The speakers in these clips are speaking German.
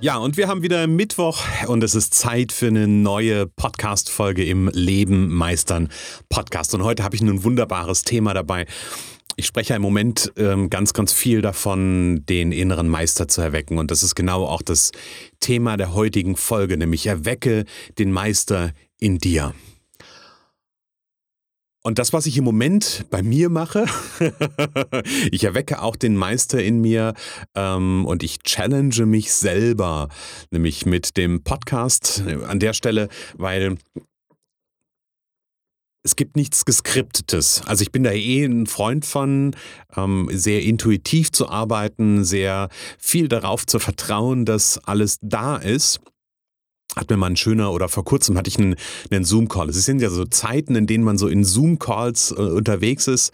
Ja, und wir haben wieder Mittwoch und es ist Zeit für eine neue Podcast-Folge im Leben meistern Podcast. Und heute habe ich ein wunderbares Thema dabei ich spreche im Moment ähm, ganz, ganz viel davon, den inneren Meister zu erwecken. Und das ist genau auch das Thema der heutigen Folge, nämlich erwecke den Meister in dir. Und das, was ich im Moment bei mir mache, ich erwecke auch den Meister in mir ähm, und ich challenge mich selber, nämlich mit dem Podcast an der Stelle, weil es gibt nichts Geskriptetes. Also ich bin da eh ein Freund von, ähm, sehr intuitiv zu arbeiten, sehr viel darauf zu vertrauen, dass alles da ist. Hat mir mal ein schöner, oder vor kurzem hatte ich einen, einen Zoom-Call. Es sind ja so Zeiten, in denen man so in Zoom-Calls äh, unterwegs ist.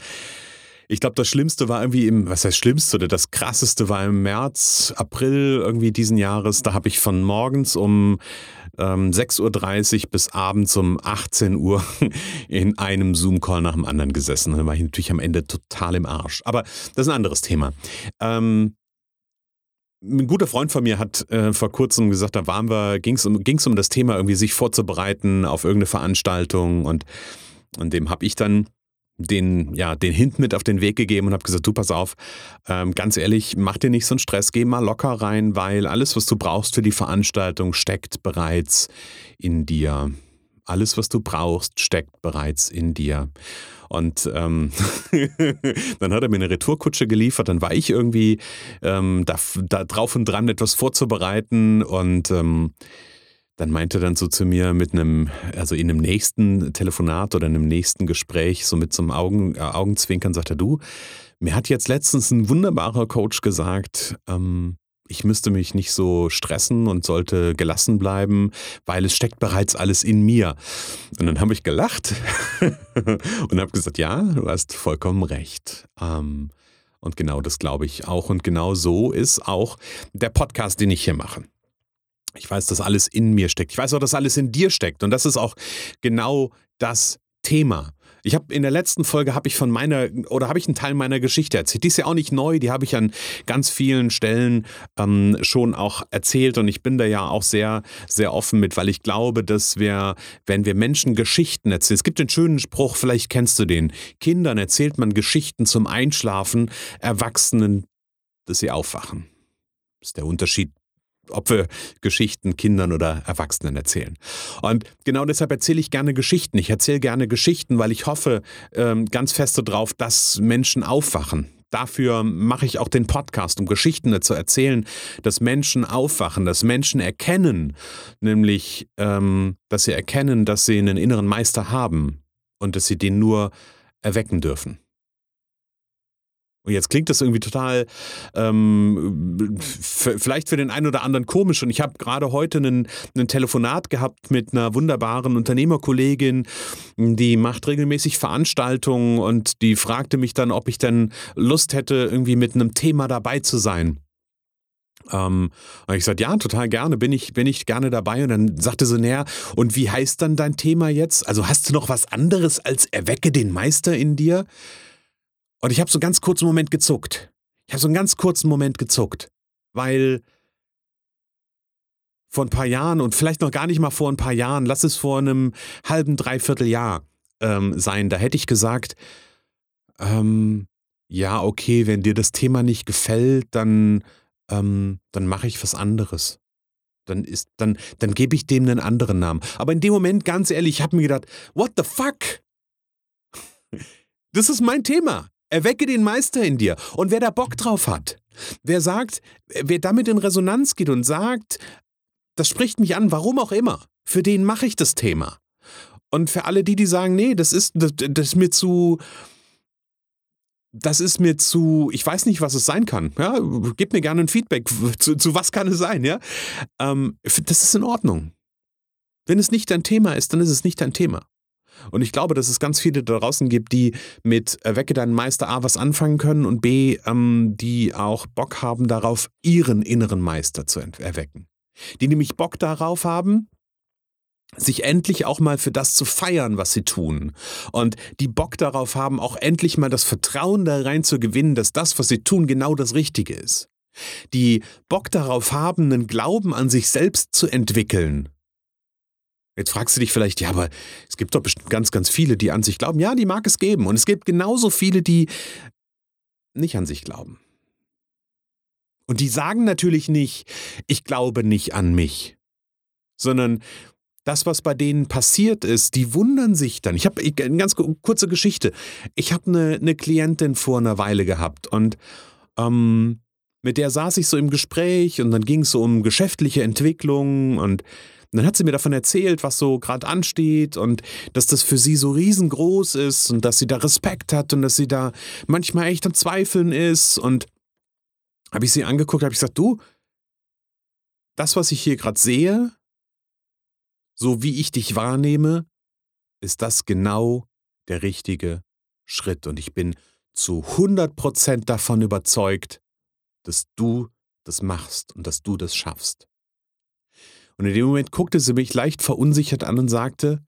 Ich glaube, das Schlimmste war irgendwie im, was heißt Schlimmste oder das Krasseste war im März, April irgendwie diesen Jahres. Da habe ich von morgens um ähm, 6.30 Uhr bis abends um 18 Uhr in einem Zoom-Call nach dem anderen gesessen. Da war ich natürlich am Ende total im Arsch. Aber das ist ein anderes Thema. Ähm, ein guter Freund von mir hat äh, vor kurzem gesagt, da waren wir, ging es um, um das Thema, irgendwie sich vorzubereiten auf irgendeine Veranstaltung und, und dem habe ich dann den, ja, den Hint mit auf den Weg gegeben und habe gesagt, du pass auf, ähm, ganz ehrlich, mach dir nicht so einen Stress, geh mal locker rein, weil alles, was du brauchst für die Veranstaltung, steckt bereits in dir. Alles, was du brauchst, steckt bereits in dir. Und ähm, dann hat er mir eine Retourkutsche geliefert, dann war ich irgendwie ähm, da, da drauf und dran, etwas vorzubereiten und ähm, dann meinte er dann so zu mir mit einem, also in einem nächsten Telefonat oder einem nächsten Gespräch, so mit so einem Augen, äh, Augenzwinkern, sagt er, du, mir hat jetzt letztens ein wunderbarer Coach gesagt, ähm, ich müsste mich nicht so stressen und sollte gelassen bleiben, weil es steckt bereits alles in mir. Und dann habe ich gelacht und habe gesagt, ja, du hast vollkommen recht. Ähm, und genau das glaube ich auch. Und genau so ist auch der Podcast, den ich hier mache. Ich weiß, dass alles in mir steckt. Ich weiß auch, dass alles in dir steckt. Und das ist auch genau das Thema. Ich habe in der letzten Folge habe ich von meiner oder habe ich einen Teil meiner Geschichte erzählt. Die ist ja auch nicht neu, die habe ich an ganz vielen Stellen ähm, schon auch erzählt und ich bin da ja auch sehr sehr offen mit, weil ich glaube, dass wir, wenn wir Menschen Geschichten erzählen, es gibt den schönen Spruch, vielleicht kennst du den: Kindern erzählt man Geschichten zum Einschlafen, Erwachsenen, dass sie aufwachen. Das ist der Unterschied ob wir Geschichten Kindern oder Erwachsenen erzählen. Und genau deshalb erzähle ich gerne Geschichten. Ich erzähle gerne Geschichten, weil ich hoffe ähm, ganz fest darauf, dass Menschen aufwachen. Dafür mache ich auch den Podcast, um Geschichten zu erzählen, dass Menschen aufwachen, dass Menschen erkennen, nämlich, ähm, dass sie erkennen, dass sie einen inneren Meister haben und dass sie den nur erwecken dürfen. Und jetzt klingt das irgendwie total, ähm, vielleicht für den einen oder anderen komisch. Und ich habe gerade heute ein Telefonat gehabt mit einer wunderbaren Unternehmerkollegin, die macht regelmäßig Veranstaltungen und die fragte mich dann, ob ich denn Lust hätte, irgendwie mit einem Thema dabei zu sein. Ähm, und ich sagte, ja, total gerne, bin ich, bin ich gerne dabei. Und dann sagte sie, näher, und wie heißt dann dein Thema jetzt? Also hast du noch was anderes als erwecke den Meister in dir? Und ich habe so einen ganz kurzen Moment gezuckt. Ich habe so einen ganz kurzen Moment gezuckt, weil vor ein paar Jahren und vielleicht noch gar nicht mal vor ein paar Jahren, lass es vor einem halben, dreiviertel Jahr ähm, sein, da hätte ich gesagt, ähm, ja, okay, wenn dir das Thema nicht gefällt, dann, ähm, dann mache ich was anderes. Dann ist, dann, dann gebe ich dem einen anderen Namen. Aber in dem Moment, ganz ehrlich, ich habe mir gedacht, what the fuck? Das ist mein Thema. Erwecke den Meister in dir. Und wer da Bock drauf hat, wer sagt, wer damit in Resonanz geht und sagt, das spricht mich an, warum auch immer, für den mache ich das Thema. Und für alle die, die sagen, nee, das ist, das, das ist mir zu, das ist mir zu, ich weiß nicht, was es sein kann. Ja, gib mir gerne ein Feedback. Zu, zu was kann es sein, ja? Ähm, das ist in Ordnung. Wenn es nicht dein Thema ist, dann ist es nicht dein Thema. Und ich glaube, dass es ganz viele da draußen gibt, die mit Erwecke deinen Meister A was anfangen können und B, ähm, die auch Bock haben darauf, ihren inneren Meister zu erwecken. Die nämlich Bock darauf haben, sich endlich auch mal für das zu feiern, was sie tun. Und die Bock darauf haben, auch endlich mal das Vertrauen da rein zu gewinnen, dass das, was sie tun, genau das Richtige ist. Die Bock darauf haben, einen Glauben an sich selbst zu entwickeln. Jetzt fragst du dich vielleicht, ja, aber es gibt doch bestimmt ganz, ganz viele, die an sich glauben. Ja, die mag es geben. Und es gibt genauso viele, die nicht an sich glauben. Und die sagen natürlich nicht, ich glaube nicht an mich, sondern das, was bei denen passiert ist, die wundern sich dann. Ich habe eine ganz kurze Geschichte. Ich habe eine, eine Klientin vor einer Weile gehabt und ähm, mit der saß ich so im Gespräch und dann ging es so um geschäftliche Entwicklung und dann hat sie mir davon erzählt, was so gerade ansteht und dass das für sie so riesengroß ist und dass sie da Respekt hat und dass sie da manchmal echt am Zweifeln ist und habe ich sie angeguckt, habe ich gesagt, du, das, was ich hier gerade sehe, so wie ich dich wahrnehme, ist das genau der richtige Schritt. Und ich bin zu 100% davon überzeugt, dass du das machst und dass du das schaffst. Und in dem Moment guckte sie mich leicht verunsichert an und sagte,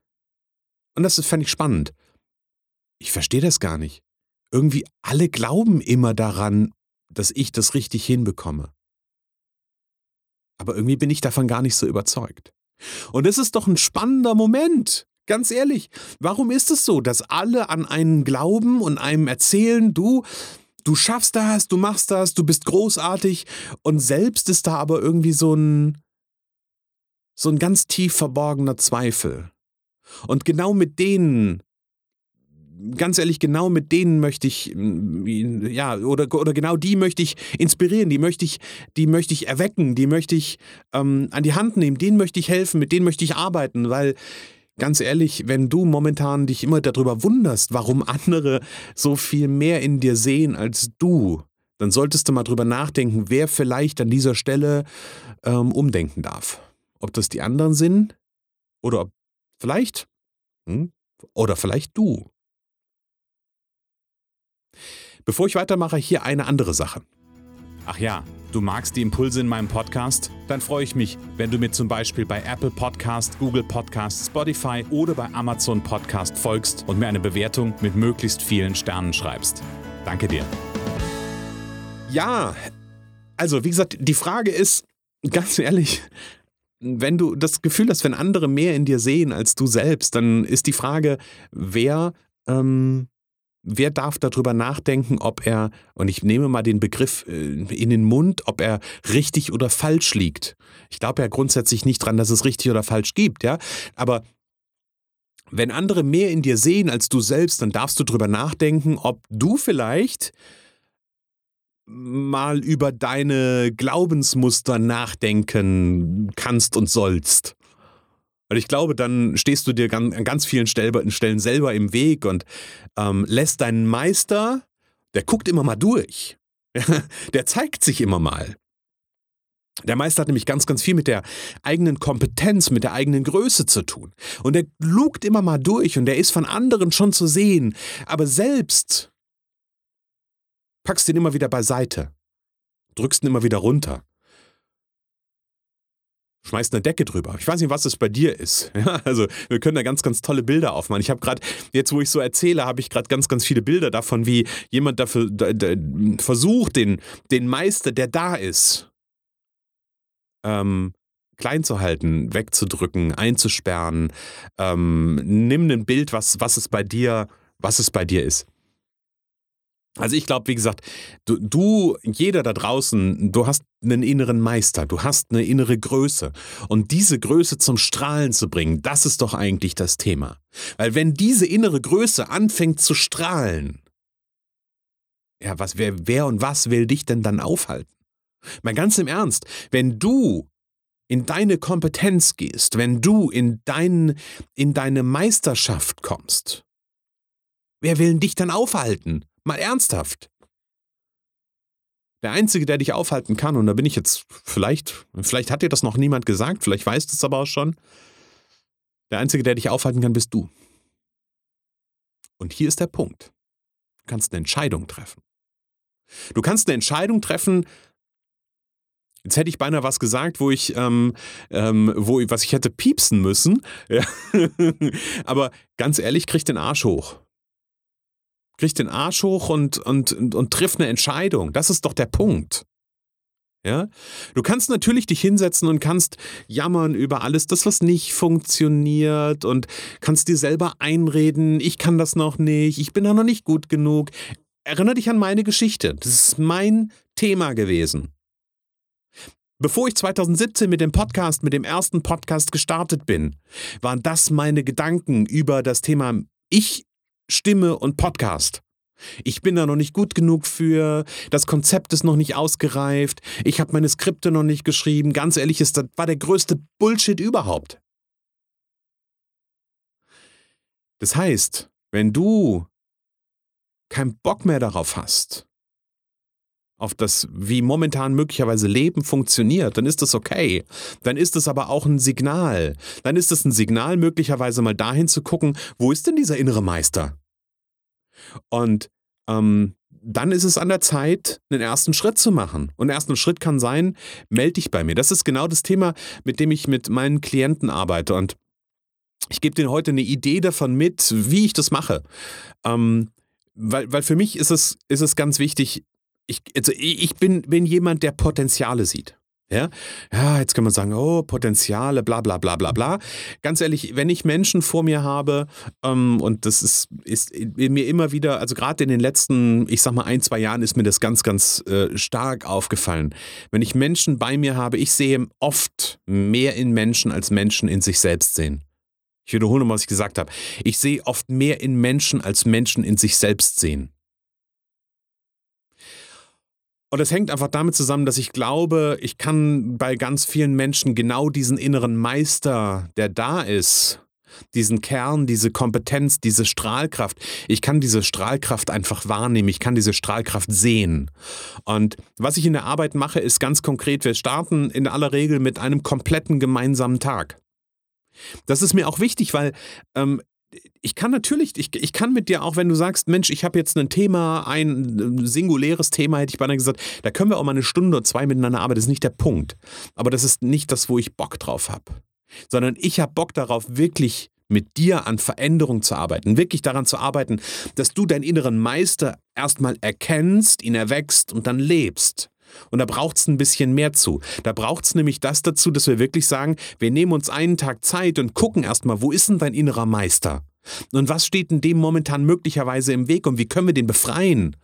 und das fand ich spannend, ich verstehe das gar nicht. Irgendwie alle glauben immer daran, dass ich das richtig hinbekomme. Aber irgendwie bin ich davon gar nicht so überzeugt. Und es ist doch ein spannender Moment. Ganz ehrlich, warum ist es so, dass alle an einen glauben und einem erzählen, du, du schaffst das, du machst das, du bist großartig und selbst ist da aber irgendwie so ein so ein ganz tief verborgener Zweifel. Und genau mit denen ganz ehrlich, genau mit denen möchte ich, mm, ja, oder, oder genau die möchte ich inspirieren, die möchte ich, die möchte ich erwecken, die möchte ich ähm, an die Hand nehmen, denen möchte ich helfen, mit denen möchte ich arbeiten, weil ganz ehrlich, wenn du momentan dich immer darüber wunderst, warum andere so viel mehr in dir sehen als du, dann solltest du mal drüber nachdenken, wer vielleicht an dieser Stelle ähm, umdenken darf. Ob das die anderen sind oder ob vielleicht hm, oder vielleicht du. Bevor ich weitermache, hier eine andere Sache. Ach ja, du magst die Impulse in meinem Podcast? Dann freue ich mich, wenn du mir zum Beispiel bei Apple Podcast, Google Podcast, Spotify oder bei Amazon Podcast folgst und mir eine Bewertung mit möglichst vielen Sternen schreibst. Danke dir. Ja, also wie gesagt, die Frage ist, ganz ehrlich, wenn du das Gefühl hast, wenn andere mehr in dir sehen als du selbst, dann ist die Frage, wer ähm, wer darf darüber nachdenken, ob er, und ich nehme mal den Begriff äh, in den Mund, ob er richtig oder falsch liegt. Ich glaube ja grundsätzlich nicht dran, dass es richtig oder falsch gibt, ja. Aber wenn andere mehr in dir sehen als du selbst, dann darfst du darüber nachdenken, ob du vielleicht mal über deine Glaubensmuster nachdenken kannst und sollst. Weil ich glaube, dann stehst du dir an ganz vielen Stellen selber im Weg und ähm, lässt deinen Meister, der guckt immer mal durch. der zeigt sich immer mal. Der Meister hat nämlich ganz, ganz viel mit der eigenen Kompetenz, mit der eigenen Größe zu tun. Und er lugt immer mal durch und er ist von anderen schon zu sehen. Aber selbst packst ihn immer wieder beiseite, drückst ihn immer wieder runter schmeißt eine Decke drüber. Ich weiß nicht, was es bei dir ist. Ja, also wir können da ganz, ganz tolle Bilder aufmachen. Ich habe gerade, jetzt wo ich so erzähle, habe ich gerade ganz, ganz viele Bilder davon, wie jemand dafür da, da, versucht, den, den Meister, der da ist, ähm, klein zu halten, wegzudrücken, einzusperren. Ähm, nimm ein Bild, was, was es bei dir, was es bei dir ist. Also ich glaube, wie gesagt, du, du, jeder da draußen, du hast einen inneren Meister, du hast eine innere Größe. Und diese Größe zum Strahlen zu bringen, das ist doch eigentlich das Thema. Weil wenn diese innere Größe anfängt zu strahlen, ja, was, wer, wer und was will dich denn dann aufhalten? Mal ganz im Ernst, wenn du in deine Kompetenz gehst, wenn du in, dein, in deine Meisterschaft kommst, wer will dich dann aufhalten? Mal ernsthaft. Der Einzige, der dich aufhalten kann, und da bin ich jetzt vielleicht, vielleicht hat dir das noch niemand gesagt, vielleicht weißt du es aber auch schon, der Einzige, der dich aufhalten kann, bist du. Und hier ist der Punkt. Du kannst eine Entscheidung treffen. Du kannst eine Entscheidung treffen, Jetzt hätte ich beinahe was gesagt, wo ich, ähm, ähm, wo, was ich hätte piepsen müssen. Aber ganz ehrlich, krieg den Arsch hoch. Krieg den Arsch hoch und, und, und, und triff eine Entscheidung. Das ist doch der Punkt. Ja? Du kannst natürlich dich hinsetzen und kannst jammern über alles, das, was nicht funktioniert und kannst dir selber einreden, ich kann das noch nicht, ich bin da noch nicht gut genug. Erinnere dich an meine Geschichte. Das ist mein Thema gewesen. Bevor ich 2017 mit dem Podcast, mit dem ersten Podcast gestartet bin, waren das meine Gedanken über das Thema Ich, Stimme und Podcast. Ich bin da noch nicht gut genug für, das Konzept ist noch nicht ausgereift, ich habe meine Skripte noch nicht geschrieben. Ganz ehrlich, das war der größte Bullshit überhaupt. Das heißt, wenn du keinen Bock mehr darauf hast, auf das, wie momentan möglicherweise Leben funktioniert, dann ist das okay. Dann ist es aber auch ein Signal. Dann ist es ein Signal, möglicherweise mal dahin zu gucken, wo ist denn dieser innere Meister? Und ähm, dann ist es an der Zeit, einen ersten Schritt zu machen. Und der erste Schritt kann sein, melde dich bei mir. Das ist genau das Thema, mit dem ich mit meinen Klienten arbeite. Und ich gebe dir heute eine Idee davon mit, wie ich das mache. Ähm, weil, weil für mich ist es, ist es ganz wichtig, ich, also ich bin, bin jemand, der Potenziale sieht. Ja? ja, jetzt kann man sagen, oh, Potenziale, bla bla bla bla bla. Ganz ehrlich, wenn ich Menschen vor mir habe, ähm, und das ist, ist mir immer wieder, also gerade in den letzten, ich sag mal, ein, zwei Jahren ist mir das ganz, ganz äh, stark aufgefallen. Wenn ich Menschen bei mir habe, ich sehe oft mehr in Menschen, als Menschen in sich selbst sehen. Ich wiederhole mal, was ich gesagt habe. Ich sehe oft mehr in Menschen, als Menschen in sich selbst sehen. Und es hängt einfach damit zusammen, dass ich glaube, ich kann bei ganz vielen Menschen genau diesen inneren Meister, der da ist, diesen Kern, diese Kompetenz, diese Strahlkraft. Ich kann diese Strahlkraft einfach wahrnehmen, ich kann diese Strahlkraft sehen. Und was ich in der Arbeit mache, ist ganz konkret, wir starten in aller Regel mit einem kompletten gemeinsamen Tag. Das ist mir auch wichtig, weil ähm, ich kann natürlich, ich, ich kann mit dir auch, wenn du sagst, Mensch, ich habe jetzt ein Thema, ein singuläres Thema, hätte ich beinahe gesagt, da können wir auch mal eine Stunde oder zwei miteinander arbeiten, das ist nicht der Punkt. Aber das ist nicht das, wo ich Bock drauf habe. Sondern ich habe Bock darauf, wirklich mit dir an Veränderung zu arbeiten, wirklich daran zu arbeiten, dass du deinen inneren Meister erstmal erkennst, ihn erwächst und dann lebst. Und da braucht es ein bisschen mehr zu. Da braucht es nämlich das dazu, dass wir wirklich sagen, wir nehmen uns einen Tag Zeit und gucken erstmal, wo ist denn dein innerer Meister? Und was steht denn dem momentan möglicherweise im Weg und wie können wir den befreien?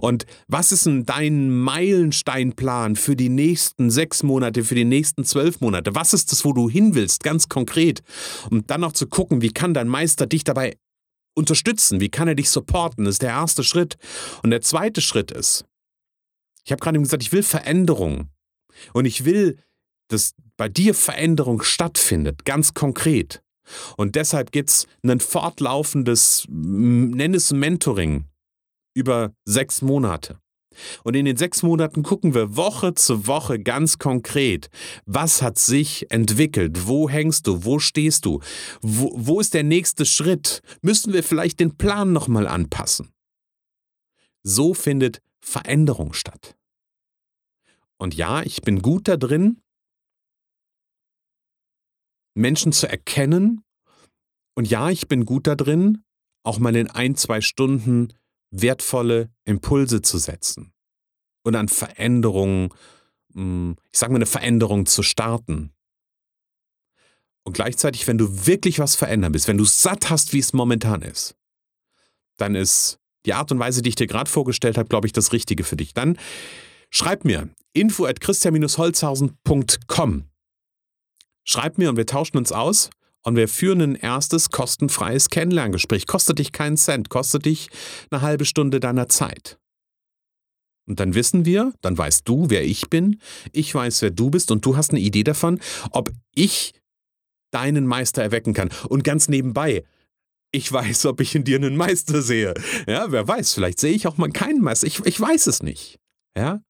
Und was ist denn dein Meilensteinplan für die nächsten sechs Monate, für die nächsten zwölf Monate? Was ist das, wo du hin willst, ganz konkret? Und dann noch zu gucken, wie kann dein Meister dich dabei unterstützen? Wie kann er dich supporten? Das ist der erste Schritt. Und der zweite Schritt ist, ich habe gerade gesagt, ich will Veränderung. Und ich will, dass bei dir Veränderung stattfindet, ganz konkret. Und deshalb gibt es ein fortlaufendes, nenn es Mentoring über sechs Monate. Und in den sechs Monaten gucken wir Woche zu Woche ganz konkret, was hat sich entwickelt, wo hängst du, wo stehst du, wo, wo ist der nächste Schritt, müssen wir vielleicht den Plan nochmal anpassen. So findet Veränderung statt. Und ja, ich bin gut da drin, Menschen zu erkennen. Und ja, ich bin gut da drin, auch mal in ein, zwei Stunden wertvolle Impulse zu setzen und an Veränderungen, hm, ich sage mal, eine Veränderung zu starten. Und gleichzeitig, wenn du wirklich was verändern willst, wenn du satt hast, wie es momentan ist, dann ist die Art und Weise, die ich dir gerade vorgestellt habe, glaube ich, das Richtige für dich. Dann schreib mir info at christian-holzhausen.com Schreib mir und wir tauschen uns aus und wir führen ein erstes kostenfreies Kennenlerngespräch. Kostet dich keinen Cent, kostet dich eine halbe Stunde deiner Zeit. Und dann wissen wir, dann weißt du, wer ich bin, ich weiß, wer du bist und du hast eine Idee davon, ob ich deinen Meister erwecken kann. Und ganz nebenbei, ich weiß, ob ich in dir einen Meister sehe. Ja, wer weiß, vielleicht sehe ich auch mal keinen Meister. Ich, ich weiß es nicht. Ja?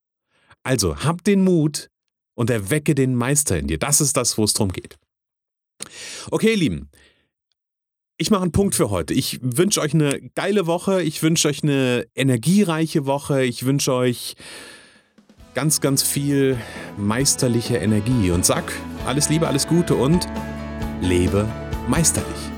Also, hab den Mut und erwecke den Meister in dir. Das ist das, wo es drum geht. Okay, ihr Lieben. Ich mache einen Punkt für heute. Ich wünsche euch eine geile Woche. Ich wünsche euch eine energiereiche Woche. Ich wünsche euch ganz, ganz viel meisterliche Energie. Und sag alles Liebe, alles Gute und lebe meisterlich.